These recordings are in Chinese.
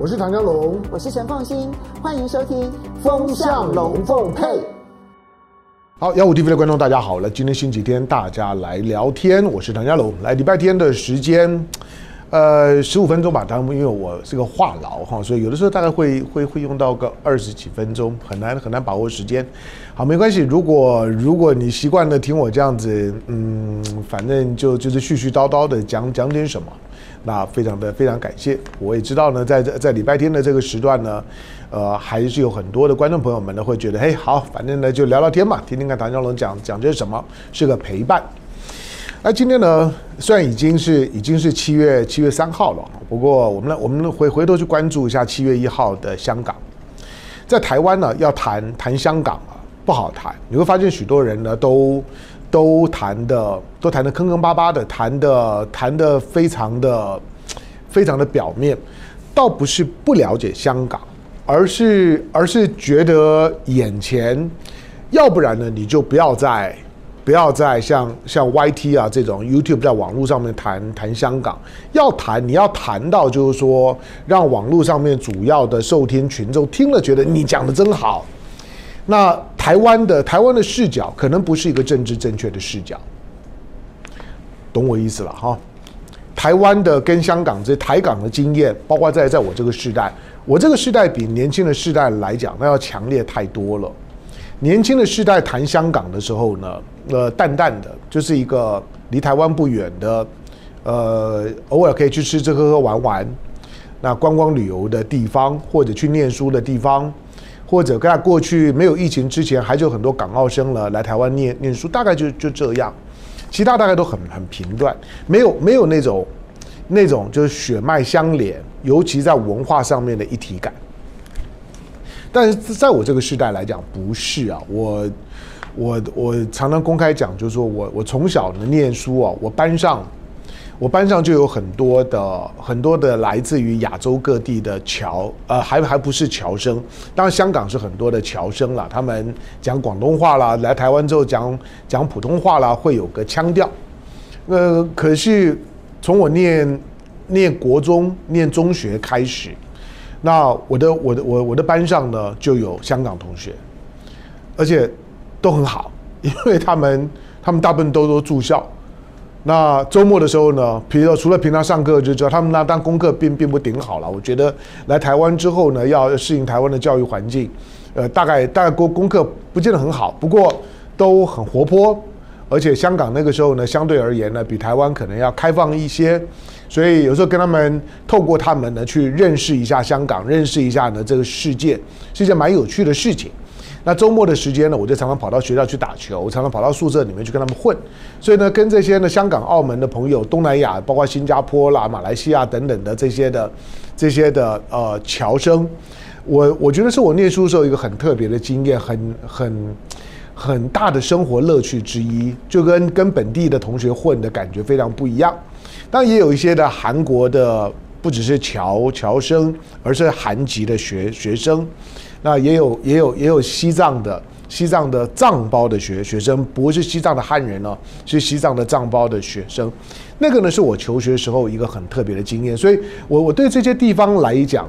我是唐江龙，我是陈凤新，欢迎收听《风向龙凤配》。好，幺五 TV 的观众大家好了，今天星期天，大家来聊天。我是唐家龙，来礼拜天的时间，呃，十五分钟吧。当然，因为我是个话痨哈，所以有的时候大概会会会用到个二十几分钟，很难很难把握时间。好，没关系。如果如果你习惯了听我这样子，嗯，反正就就是絮絮叨叨的讲讲点什么。那非常的非常感谢，我也知道呢，在在礼拜天的这个时段呢，呃，还是有很多的观众朋友们呢会觉得，嘿，好，反正呢就聊聊天嘛，听听看唐小龙讲讲些什么，是个陪伴。那今天呢，虽然已经是已经是七月七月三号了，不过我们来，我们回回头去关注一下七月一号的香港，在台湾呢要谈谈香港不好谈，你会发现许多人呢都。都谈的都谈的坑坑巴巴的，谈的谈的非常的非常的表面，倒不是不了解香港，而是而是觉得眼前，要不然呢你就不要再不要再像像 YT 啊这种 YouTube 在网络上面谈谈香港，要谈你要谈到就是说让网络上面主要的受听群众听了觉得你讲的真好。那台湾的台湾的视角可能不是一个政治正确的视角，懂我意思了哈？台湾的跟香港这台港的经验，包括在在我这个世代，我这个世代比年轻的世代来讲，那要强烈太多了。年轻的世代谈香港的时候呢，呃，淡淡的，就是一个离台湾不远的，呃，偶尔可以去吃吃喝喝玩玩，那观光旅游的地方，或者去念书的地方。或者在过去没有疫情之前，还有很多港澳生了来台湾念念书，大概就就这样，其他大概都很很平断，没有没有那种那种就是血脉相连，尤其在文化上面的一体感。但是在我这个时代来讲，不是啊，我我我常常公开讲，就是说我我从小的念书啊，我班上。我班上就有很多的很多的来自于亚洲各地的侨，呃，还还不是侨生，当然香港是很多的侨生啦，他们讲广东话啦，来台湾之后讲讲普通话啦，会有个腔调。呃，可是从我念念国中、念中学开始，那我的我的我我的班上呢就有香港同学，而且都很好，因为他们他们大部分都都住校。那周末的时候呢，比如说除了平常上课之外，他们那当功课并并不顶好了。我觉得来台湾之后呢，要适应台湾的教育环境，呃，大概大概功功课不见得很好，不过都很活泼。而且香港那个时候呢，相对而言呢，比台湾可能要开放一些，所以有时候跟他们透过他们呢去认识一下香港，认识一下呢这个世界，是一件蛮有趣的事情。那周末的时间呢，我就常常跑到学校去打球，我常常跑到宿舍里面去跟他们混，所以呢，跟这些呢香港、澳门的朋友、东南亚，包括新加坡啦、马来西亚等等的这些的这些的呃侨生，我我觉得是我念书时候一个很特别的经验，很很很大的生活乐趣之一，就跟跟本地的同学混的感觉非常不一样。当然也有一些的韩国的，不只是侨侨生，而是韩籍的学学生。那也有也有也有西藏的西藏的藏胞的学学生，不是西藏的汉人哦，是西藏的藏胞的学生。那个呢是我求学时候一个很特别的经验，所以我我对这些地方来讲，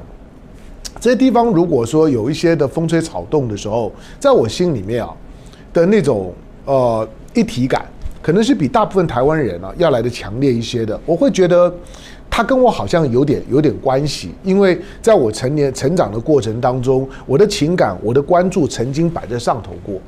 这些地方如果说有一些的风吹草动的时候，在我心里面啊的那种呃一体感，可能是比大部分台湾人啊要来的强烈一些的。我会觉得。他跟我好像有点有点关系，因为在我成年成长的过程当中，我的情感、我的关注曾经摆在上头过。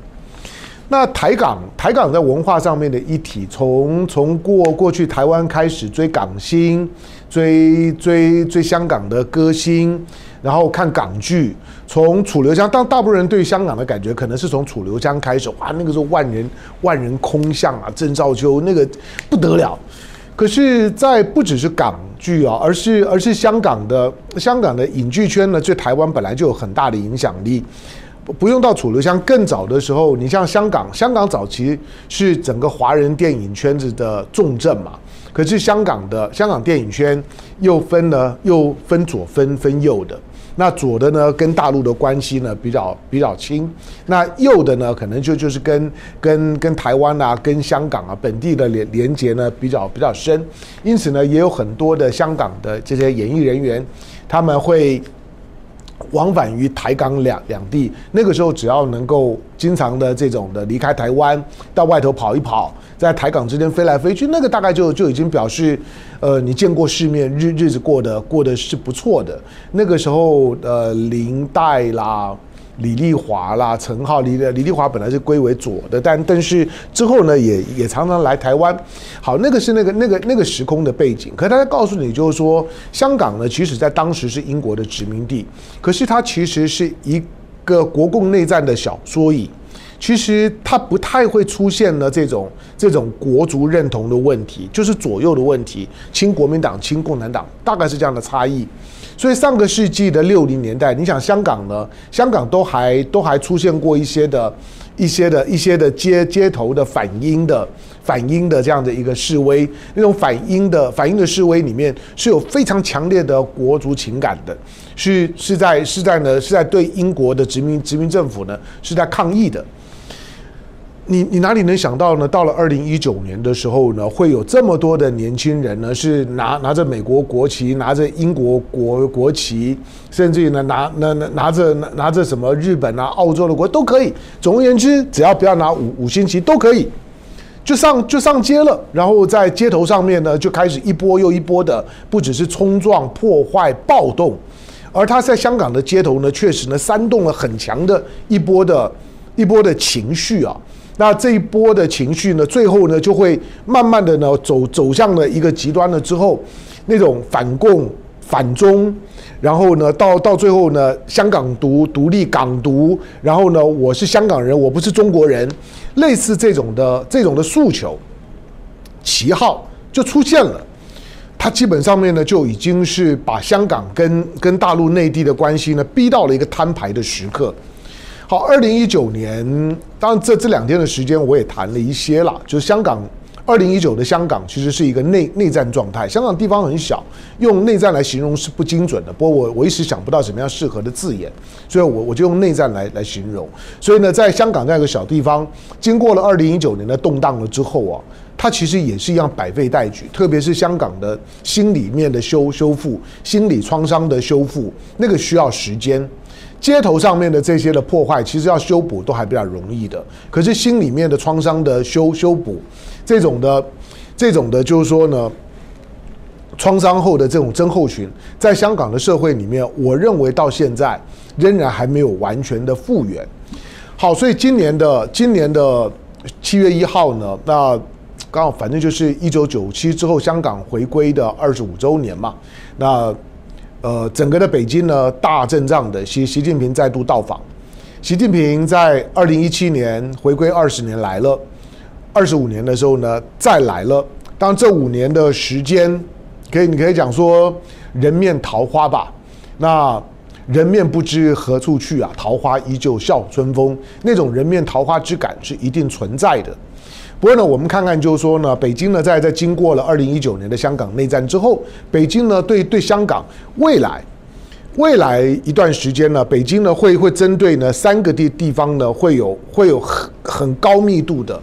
那台港台港在文化上面的一体，从从过过去台湾开始追港星，追追追香港的歌星，然后看港剧，从楚留香，当大部分人对香港的感觉可能是从楚留香开始，哇，那个时候万人万人空巷啊，郑少秋那个不得了。可是，在不只是港剧啊，而是而是香港的香港的影剧圈呢，对台湾本来就有很大的影响力。不用到楚留香更早的时候，你像香港，香港早期是整个华人电影圈子的重镇嘛。可是香港的香港电影圈又分了，又分左分分右的。那左的呢，跟大陆的关系呢比较比较亲；那右的呢，可能就就是跟跟跟台湾啊、跟香港啊本地的连连接呢比较比较深。因此呢，也有很多的香港的这些演艺人员，他们会往返于台港两两地。那个时候，只要能够经常的这种的离开台湾，到外头跑一跑，在台港之间飞来飞去，那个大概就就已经表示，呃，你见过世面，日日子过得过得是不错的。那个时候，呃，林黛啦。李丽华啦，陈浩，李李丽华本来是归为左的，但但是之后呢，也也常常来台湾。好，那个是那个那个那个时空的背景。可是他告诉你，就是说，香港呢，其实在当时是英国的殖民地，可是它其实是一个国共内战的小缩影。其实它不太会出现了这种这种国族认同的问题，就是左右的问题，亲国民党、亲共产党，大概是这样的差异。所以上个世纪的六零年代，你想香港呢？香港都还都还出现过一些的、一些的、一些的街街头的反英的反英的这样的一个示威，那种反英的反英的示威里面是有非常强烈的国族情感的，是是在是在呢是在对英国的殖民殖民政府呢是在抗议的。你你哪里能想到呢？到了二零一九年的时候呢，会有这么多的年轻人呢，是拿拿着美国国旗，拿着英国国国旗，甚至于呢拿拿拿拿着拿拿着什么日本啊、澳洲的国都可以。总而言之，只要不要拿五五星旗都可以，就上就上街了。然后在街头上面呢，就开始一波又一波的，不只是冲撞、破坏、暴动，而他在香港的街头呢，确实呢煽动了很强的一波的一波的情绪啊。那这一波的情绪呢，最后呢就会慢慢的呢走走向了一个极端了之后，那种反共反中，然后呢到到最后呢香港独独立港独，然后呢我是香港人，我不是中国人，类似这种的这种的诉求，旗号就出现了，它基本上面呢就已经是把香港跟跟大陆内地的关系呢逼到了一个摊牌的时刻。好，二零一九年，当然这这两天的时间我也谈了一些了。就是香港，二零一九的香港其实是一个内内战状态。香港地方很小，用内战来形容是不精准的。不过我我一时想不到什么样适合的字眼，所以我我就用内战来来形容。所以呢，在香港这样一个小地方，经过了二零一九年的动荡了之后啊，它其实也是一样百废待举。特别是香港的心里面的修修复，心理创伤的修复，那个需要时间。街头上面的这些的破坏，其实要修补都还比较容易的。可是心里面的创伤的修修补，这种的，这种的，就是说呢，创伤后的这种症候群，在香港的社会里面，我认为到现在仍然还没有完全的复原。好，所以今年的今年的七月一号呢，那刚好反正就是一九九七之后香港回归的二十五周年嘛，那。呃，整个的北京呢，大阵仗的习习近平再度到访。习近平在二零一七年回归二十年来了，二十五年的时候呢，再来了。当这五年的时间，可以你可以讲说人面桃花吧。那人面不知何处去啊，桃花依旧笑春风。那种人面桃花之感是一定存在的。不过呢，我们看看，就是说呢，北京呢，在在经过了二零一九年的香港内战之后，北京呢，对对香港未来未来一段时间呢，北京呢会会针对呢三个地地方呢，会有会有很很高密度的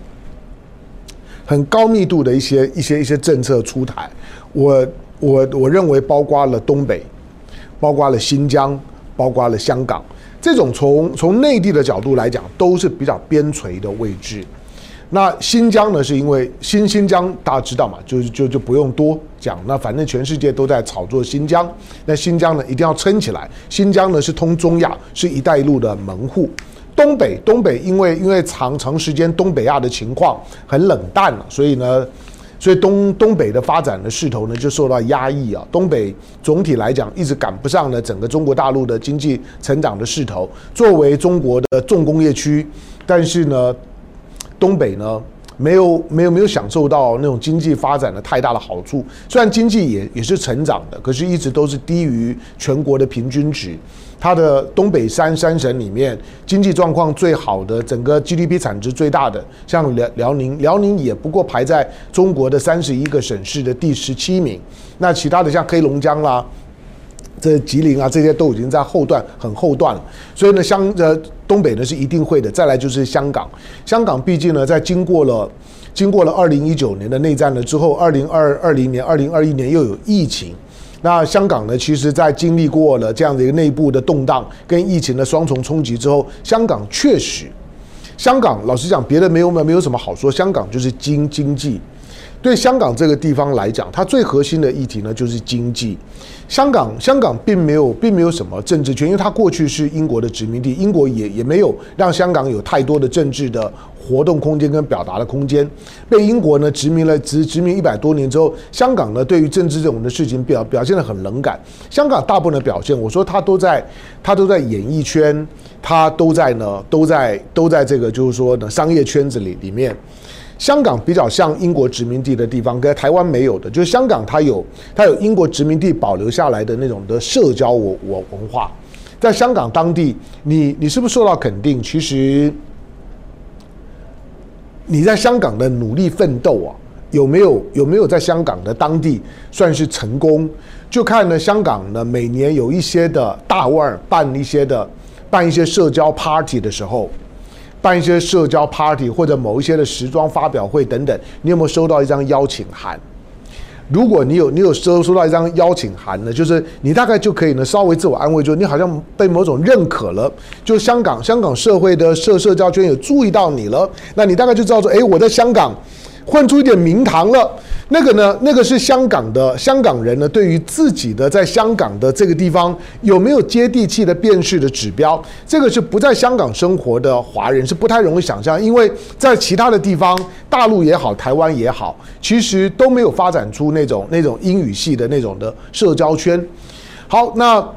很高密度的一些一些一些政策出台。我我我认为包括了东北，包括了新疆，包括了香港，这种从从内地的角度来讲，都是比较边陲的位置。那新疆呢？是因为新新疆大家知道嘛，就就就不用多讲。那反正全世界都在炒作新疆，那新疆呢一定要撑起来。新疆呢是通中亚，是一带一路的门户。东北，东北因为因为长长时间东北亚的情况很冷淡了，所以呢，所以东东北的发展的势头呢就受到压抑啊。东北总体来讲一直赶不上呢整个中国大陆的经济成长的势头。作为中国的重工业区，但是呢。东北呢，没有没有没有享受到那种经济发展的太大的好处。虽然经济也也是成长的，可是一直都是低于全国的平均值。它的东北三三省里面，经济状况最好的，整个 GDP 产值最大的，像辽辽宁，辽宁也不过排在中国的三十一个省市的第十七名。那其他的像黑龙江啦。这吉林啊，这些都已经在后段很后段了，所以呢，香呃东北呢是一定会的。再来就是香港，香港毕竟呢，在经过了经过了二零一九年的内战了之后，二零二二零年、二零二一年又有疫情，那香港呢，其实在经历过了这样的一个内部的动荡跟疫情的双重冲击之后，香港确实，香港老实讲，别的没有没有什么好说，香港就是经经济。对香港这个地方来讲，它最核心的议题呢就是经济。香港香港并没有并没有什么政治权，因为它过去是英国的殖民地，英国也也没有让香港有太多的政治的活动空间跟表达的空间。被英国呢殖民了殖殖民一百多年之后，香港呢对于政治这种的事情表表现得很冷感。香港大部分的表现，我说它都在它都在演艺圈，它都在呢都在都在这个就是说呢商业圈子里里面。香港比较像英国殖民地的地方，跟台湾没有的，就是香港它有它有英国殖民地保留下来的那种的社交文文文化，在香港当地，你你是不是受到肯定？其实你在香港的努力奋斗啊，有没有有没有在香港的当地算是成功？就看呢，香港呢每年有一些的大腕办一些的办一些社交 party 的时候。办一些社交 party 或者某一些的时装发表会等等，你有没有收到一张邀请函？如果你有，你有收收到一张邀请函呢，就是你大概就可以呢稍微自我安慰，就你好像被某种认可了，就香港香港社会的社社交圈有注意到你了，那你大概就知道说，诶，我在香港混出一点名堂了。那个呢？那个是香港的香港人呢，对于自己的在香港的这个地方有没有接地气的辨识的指标，这个是不在香港生活的华人是不太容易想象，因为在其他的地方，大陆也好，台湾也好，其实都没有发展出那种那种英语系的那种的社交圈。好，那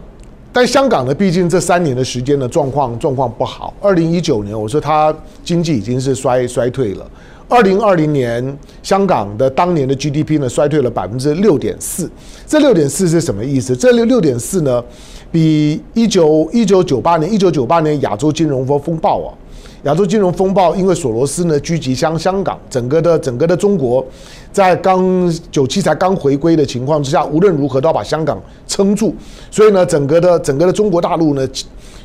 但香港呢，毕竟这三年的时间呢，状况状况不好。二零一九年，我说它经济已经是衰衰退了。二零二零年，香港的当年的 GDP 呢，衰退了百分之六点四。这六点四是什么意思？这六六点四呢，比一九一九九八年一九九八年亚洲金融风风暴啊，亚洲金融风暴，因为索罗斯呢狙击香香港，整个的整个的中国，在刚九七才刚回归的情况之下，无论如何都要把香港撑住。所以呢，整个的整个的中国大陆呢。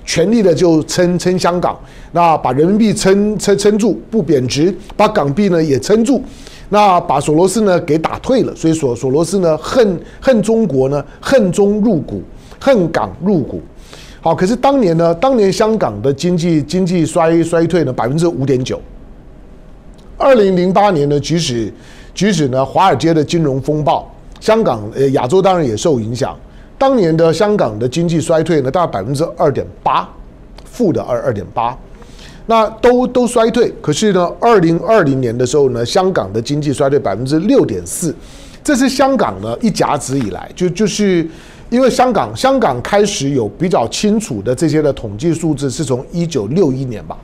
全力的就撑撑香港，那把人民币撑撑撑住不贬值，把港币呢也撑住，那把索罗斯呢给打退了，所以索索罗斯呢恨恨中国呢恨中入股，恨港入股。好，可是当年呢，当年香港的经济经济衰衰退呢百分之五点九。二零零八年呢，即使即使呢华尔街的金融风暴，香港呃亚洲当然也受影响。当年的香港的经济衰退呢，大概百分之二点八，负的二二点八，那都都衰退。可是呢，二零二零年的时候呢，香港的经济衰退百分之六点四，这是香港呢一甲子以来，就就是因为香港香港开始有比较清楚的这些的统计数字，是从一九六一年吧，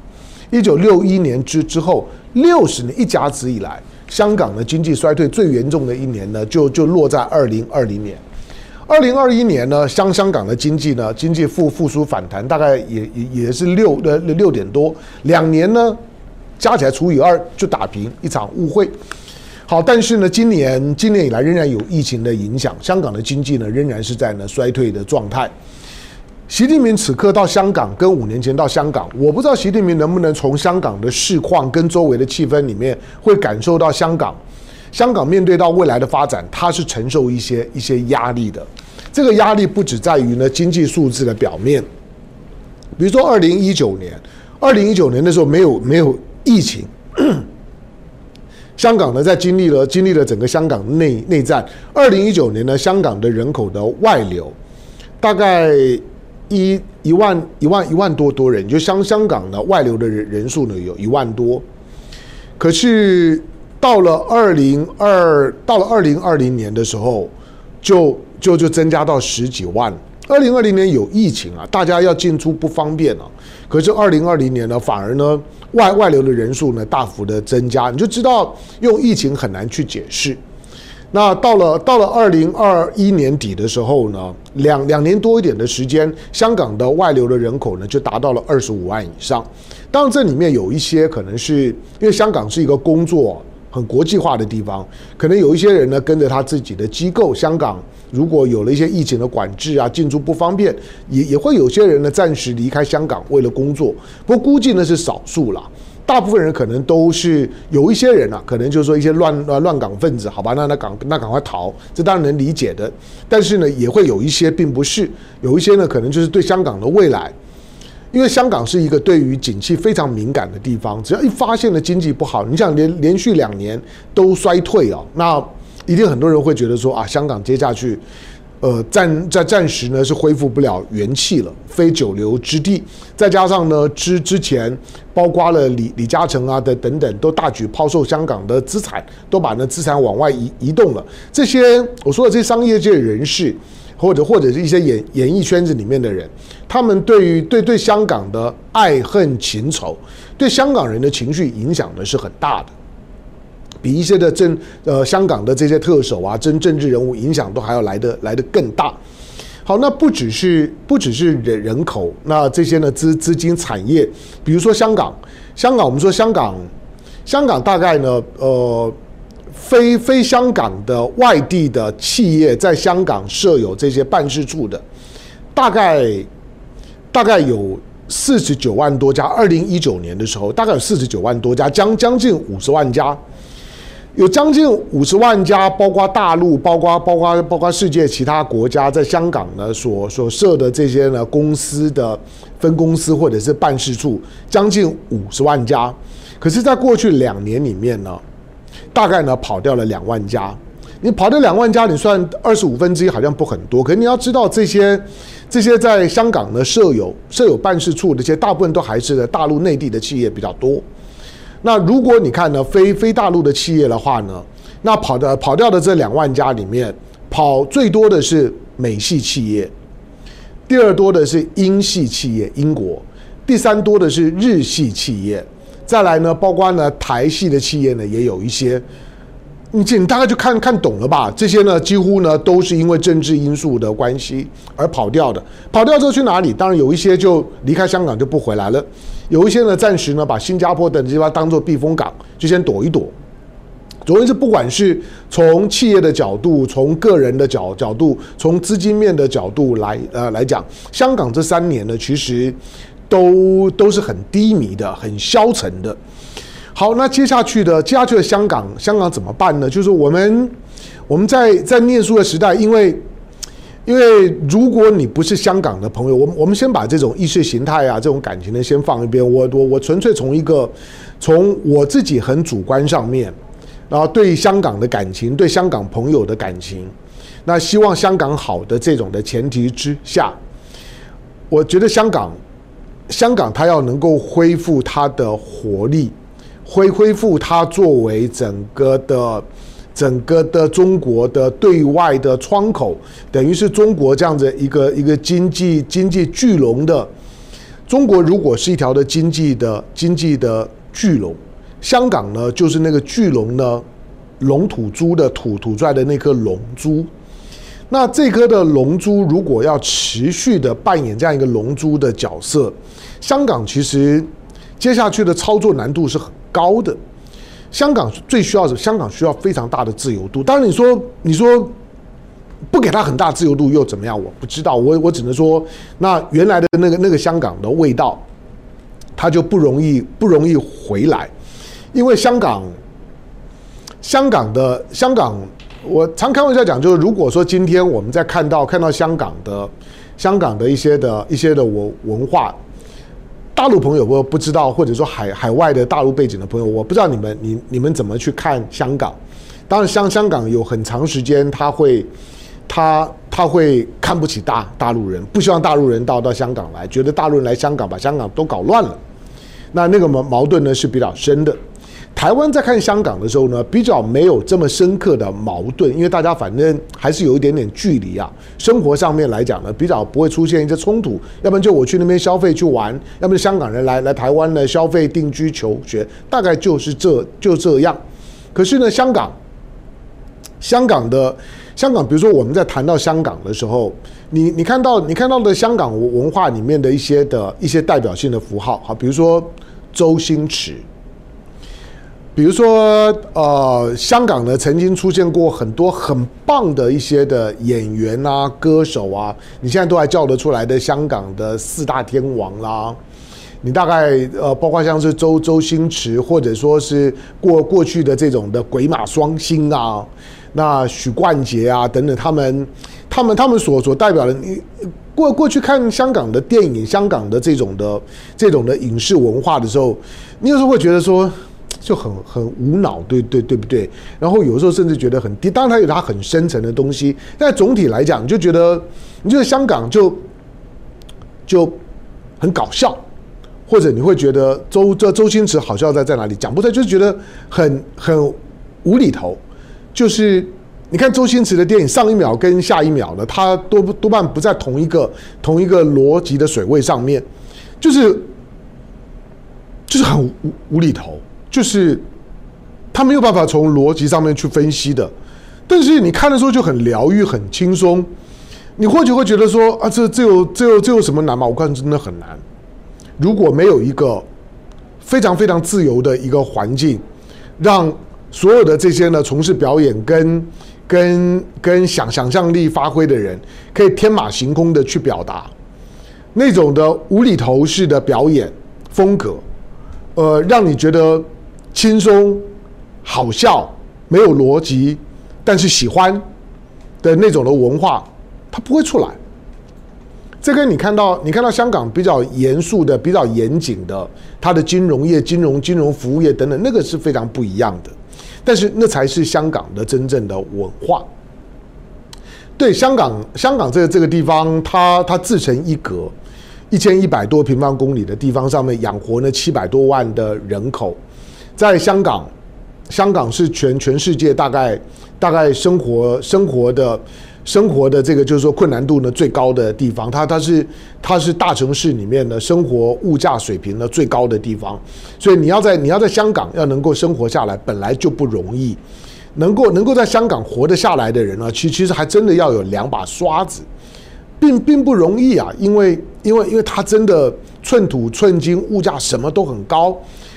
一九六一年之之后六十年一甲子以来，香港的经济衰退最严重的一年呢，就就落在二零二零年。二零二一年呢，香香港的经济呢，经济复复苏反弹，大概也也也是六呃六点多，两年呢加起来除以二就打平，一场误会。好，但是呢，今年今年以来仍然有疫情的影响，香港的经济呢仍然是在呢衰退的状态。习近平此刻到香港，跟五年前到香港，我不知道习近平能不能从香港的市况跟周围的气氛里面，会感受到香港。香港面对到未来的发展，它是承受一些一些压力的。这个压力不只在于呢经济数字的表面，比如说二零一九年，二零一九年的时候没有没有疫情，香港呢在经历了经历了整个香港内内战。二零一九年呢，香港的人口的外流大概一一万一万一万多多人，就香香港的外流的人人数呢有一万多，可是。到了二零二，到了二零二零年的时候，就就就增加到十几万。二零二零年有疫情啊，大家要进出不方便啊。可是二零二零年呢，反而呢外外流的人数呢大幅的增加，你就知道用疫情很难去解释。那到了到了二零二一年底的时候呢，两两年多一点的时间，香港的外流的人口呢就达到了二十五万以上。当然这里面有一些可能是因为香港是一个工作。很国际化的地方，可能有一些人呢跟着他自己的机构。香港如果有了一些疫情的管制啊，进出不方便，也也会有些人呢暂时离开香港为了工作。不过估计呢是少数啦。大部分人可能都是有一些人啊，可能就是说一些乱乱乱港分子，好吧，那那赶那赶快逃，这当然能理解的。但是呢，也会有一些并不是，有一些呢，可能就是对香港的未来，因为香港是一个对于景气非常敏感的地方，只要一发现了经济不好，你想连连续两年都衰退哦，那一定很多人会觉得说啊，香港接下去。呃，暂在暂时呢是恢复不了元气了，非久留之地。再加上呢，之之前包括了李李嘉诚啊的等等，都大举抛售香港的资产，都把那资产往外移移动了。这些我说的这些商业界人士，或者或者是一些演演艺圈子里面的人，他们对于对对香港的爱恨情仇，对香港人的情绪影响呢是很大的。比一些的政呃香港的这些特首啊，真政治人物影响都还要来得来得更大。好，那不只是不只是人人口，那这些呢资资金产业，比如说香港，香港我们说香港，香港大概呢呃非非香港的外地的企业在香港设有这些办事处的，大概大概有四十九万多家。二零一九年的时候，大概有四十九万多家，将将近五十万家。有将近五十万家，包括大陆，包括包括包括世界其他国家，在香港呢所所设的这些呢公司的分公司或者是办事处，将近五十万家。可是，在过去两年里面呢，大概呢跑掉了两万家。你跑掉两万家，你算二十五分之一，好像不很多。可是你要知道，这些这些在香港的设有设有办事处，这些大部分都还是大陆内地的企业比较多。那如果你看呢，非非大陆的企业的话呢，那跑的跑掉的这两万家里面，跑最多的是美系企业，第二多的是英系企业，英国，第三多的是日系企业，再来呢，包括呢台系的企业呢也有一些，你你大概就看看懂了吧？这些呢几乎呢都是因为政治因素的关系而跑掉的，跑掉之后去哪里？当然有一些就离开香港就不回来了。有一些呢，暂时呢把新加坡等地方当做避风港，就先躲一躲。总之，不管是从企业的角度，从个人的角角度，从资金面的角度来呃来讲，香港这三年呢，其实都都是很低迷的，很消沉的。好，那接下去的接下去的香港，香港怎么办呢？就是我们我们在在念书的时代，因为。因为如果你不是香港的朋友，我们我们先把这种意识形态啊，这种感情呢，先放一边。我我我纯粹从一个从我自己很主观上面，然后对香港的感情，对香港朋友的感情，那希望香港好的这种的前提之下，我觉得香港香港它要能够恢复它的活力，恢恢复它作为整个的。整个的中国的对外的窗口，等于是中国这样子一个一个经济经济巨龙的中国，如果是一条的经济的经济的巨龙，香港呢就是那个巨龙呢龙吐珠的吐吐出来的那颗龙珠。那这颗的龙珠如果要持续的扮演这样一个龙珠的角色，香港其实接下去的操作难度是很高的。香港最需要的，香港需要非常大的自由度。当然，你说你说不给他很大自由度又怎么样？我不知道，我我只能说，那原来的那个那个香港的味道，它就不容易不容易回来，因为香港香港的香港，我常开玩笑讲，就是如果说今天我们在看到看到香港的香港的一些的一些的文文化。大陆朋友我不知道，或者说海海外的大陆背景的朋友，我不知道你们你你们怎么去看香港？当然，香香港有很长时间他会他他会看不起大大陆人，不希望大陆人到到香港来，觉得大陆人来香港把香港都搞乱了。那那个矛矛盾呢是比较深的。台湾在看香港的时候呢，比较没有这么深刻的矛盾，因为大家反正还是有一点点距离啊。生活上面来讲呢，比较不会出现一些冲突。要不然就我去那边消费去玩，要不然香港人来来台湾呢消费定居求学，大概就是这就这样。可是呢，香港，香港的香港，比如说我们在谈到香港的时候，你你看到你看到的香港文化里面的一些的一些代表性的符号，好，比如说周星驰。比如说，呃，香港呢曾经出现过很多很棒的一些的演员啊、歌手啊，你现在都还叫得出来的香港的四大天王啦，你大概呃，包括像是周周星驰，或者说是过过去的这种的鬼马双星啊，那许冠杰啊等等，他们他们他们所所代表的，你过过去看香港的电影，香港的这种的这种的影视文化的时候，你有时候会觉得说就很很无脑，对对对不对？然后有时候甚至觉得很低，当然它有它很深层的东西，但总体来讲，你就觉得你觉得香港就就很搞笑。或者你会觉得周这周星驰好笑在在哪里？讲不出来，就是觉得很很无厘头。就是你看周星驰的电影，上一秒跟下一秒呢，他多多半不在同一个同一个逻辑的水位上面，就是就是很无无厘头，就是他没有办法从逻辑上面去分析的。但是你看的时候就很疗愈，很轻松。你或许会觉得说啊，这这有这有这有什么难吗？我看真的很难。如果没有一个非常非常自由的一个环境，让所有的这些呢从事表演跟跟跟想想象力发挥的人，可以天马行空的去表达那种的无厘头式的表演风格，呃，让你觉得轻松、好笑、没有逻辑，但是喜欢的那种的文化，它不会出来。这跟你看到你看到香港比较严肃的、比较严谨的，它的金融业、金融、金融服务业等等，那个是非常不一样的。但是那才是香港的真正的文化。对香港，香港这个这个地方，它它自成一格，一千一百多平方公里的地方上面养活了七百多万的人口，在香港，香港是全全世界大概大概生活生活的。生活的这个就是说困难度呢最高的地方，它它是它是大城市里面的生活物价水平呢最高的地方，所以你要在你要在香港要能够生活下来本来就不容易，能够能够在香港活得下来的人呢，其其实还真的要有两把刷子，并并不容易啊，因为因为因为它真的寸土寸金，物价什么都很高，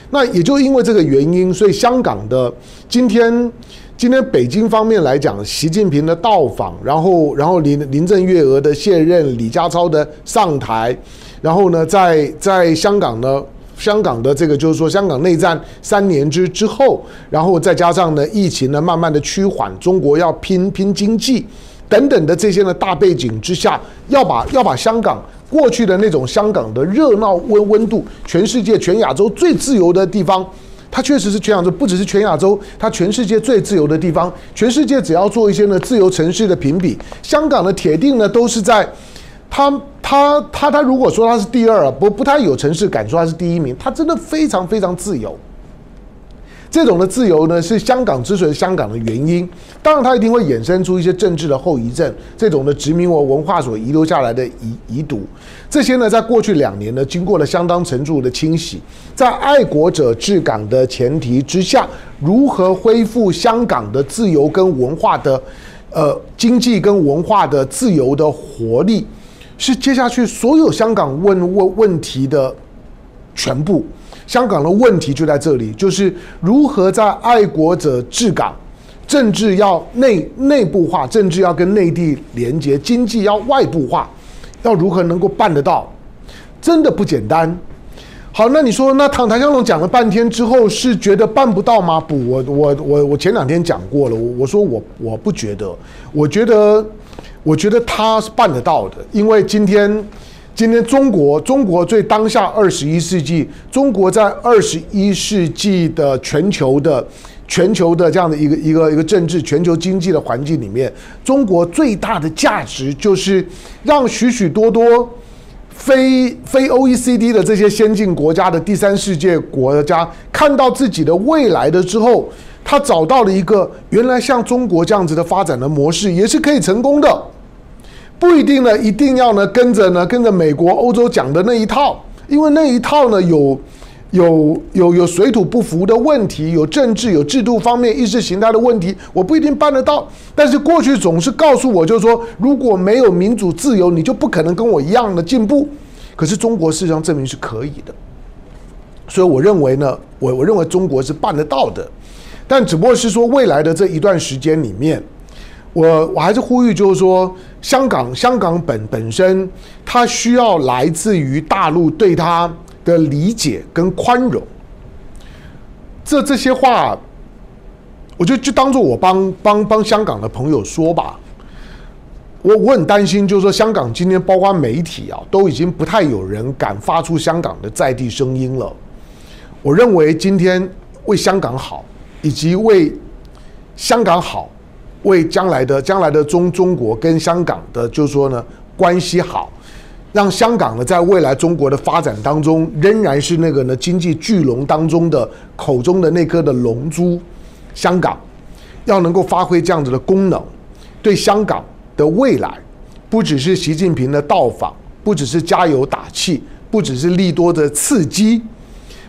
那也就因为这个原因，所以香港的今天。今天北京方面来讲，习近平的到访，然后然后林林郑月娥的卸任，李家超的上台，然后呢，在在香港呢，香港的这个就是说香港内战三年之之后，然后再加上呢疫情呢慢慢的趋缓，中国要拼拼经济等等的这些呢大背景之下，要把要把香港过去的那种香港的热闹温温度，全世界全亚洲最自由的地方。它确实是全亚洲，不只是全亚洲，它全世界最自由的地方。全世界只要做一些呢自由城市的评比，香港的铁定呢都是在，它它它它如果说它是第二，不不太有城市敢说它是第一名，它真的非常非常自由。这种的自由呢，是香港之所以香港的原因。当然，它一定会衍生出一些政治的后遗症，这种的殖民文文化所遗留下来的遗遗毒。这些呢，在过去两年呢，经过了相当程度的清洗，在爱国者治港的前提之下，如何恢复香港的自由跟文化的，呃，经济跟文化的自由的活力，是接下去所有香港问问问题的全部。香港的问题就在这里，就是如何在爱国者治港，政治要内内部化，政治要跟内地连接，经济要外部化，要如何能够办得到，真的不简单。好，那你说，那唐唐香龙讲了半天之后，是觉得办不到吗？不，我我我我前两天讲过了，我我说我我不觉得，我觉得我觉得他是办得到的，因为今天。今天中国，中国最当下二十一世纪，中国在二十一世纪的全球的全球的这样的一个一个一个政治、全球经济的环境里面，中国最大的价值就是让许许多多非非 OECD 的这些先进国家的第三世界国家看到自己的未来的之后，他找到了一个原来像中国这样子的发展的模式，也是可以成功的。不一定呢，一定要呢跟着呢跟着美国、欧洲讲的那一套，因为那一套呢有有有有水土不服的问题，有政治、有制度方面意识形态的问题，我不一定办得到。但是过去总是告诉我，就是说如果没有民主自由，你就不可能跟我一样的进步。可是中国事实上证明是可以的，所以我认为呢，我我认为中国是办得到的，但只不过是说未来的这一段时间里面。我我还是呼吁，就是说，香港香港本本身，它需要来自于大陆对它的理解跟宽容。这这些话，我就就当做我帮帮帮香港的朋友说吧。我我很担心，就是说香港今天包括媒体啊，都已经不太有人敢发出香港的在地声音了。我认为今天为香港好，以及为香港好，为将来的将来的中中国跟香港的，就是说呢关系好，让香港呢在未来中国的发展当中，仍然是那个呢经济巨龙当中的口中的那颗的龙珠。香港要能够发挥这样子的功能，对香港的未来，不只是习近平的到访，不只是加油打气，不只是利多的刺激。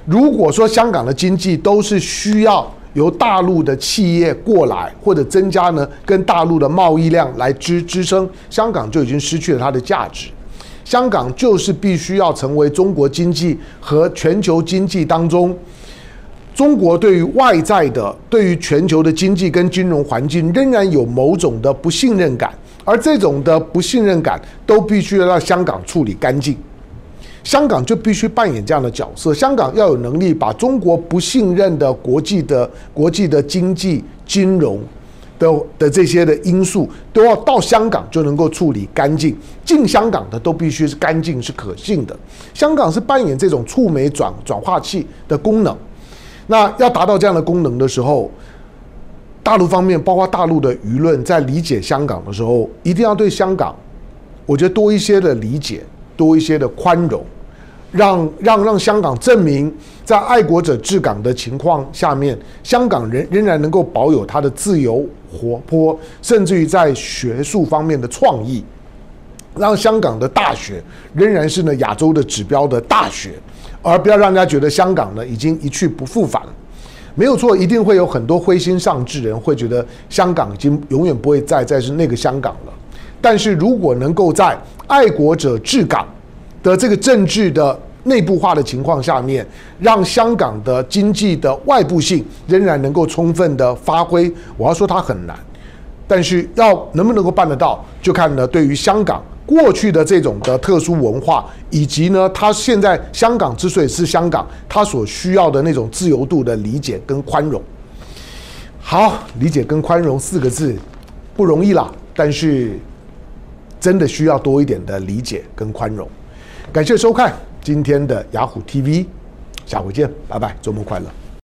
如果说香港的经济都是需要由大陆的企业过来，或者增加呢跟大陆的贸易量来支支撑，香港就已经失去了它的价值。香港就是必须要成为中国经济和全球经济当中，中国对于外在的、对于全球的经济跟金融环境仍然有某种的不信任感，而这种的不信任感都必须要让香港处理干净。香港就必须扮演这样的角色。香港要有能力把中国不信任的国际的国际的经济金融的的这些的因素，都要到香港就能够处理干净。进香港的都必须是干净是可信的。香港是扮演这种触媒转转化器的功能。那要达到这样的功能的时候，大陆方面，包括大陆的舆论，在理解香港的时候，一定要对香港，我觉得多一些的理解，多一些的宽容。让让让香港证明，在爱国者治港的情况下面，香港人仍然能够保有它的自由、活泼，甚至于在学术方面的创意，让香港的大学仍然是呢亚洲的指标的大学，而不要让人家觉得香港呢已经一去不复返。没有错，一定会有很多灰心丧志人会觉得香港已经永远不会再再是那个香港了。但是如果能够在爱国者治港，的这个政治的内部化的情况下面，让香港的经济的外部性仍然能够充分的发挥。我要说它很难，但是要能不能够办得到，就看呢对于香港过去的这种的特殊文化，以及呢它现在香港之所以是香港，它所需要的那种自由度的理解跟宽容。好，理解跟宽容四个字不容易啦，但是真的需要多一点的理解跟宽容。感谢收看今天的雅虎 TV，下回见，拜拜，周末快乐。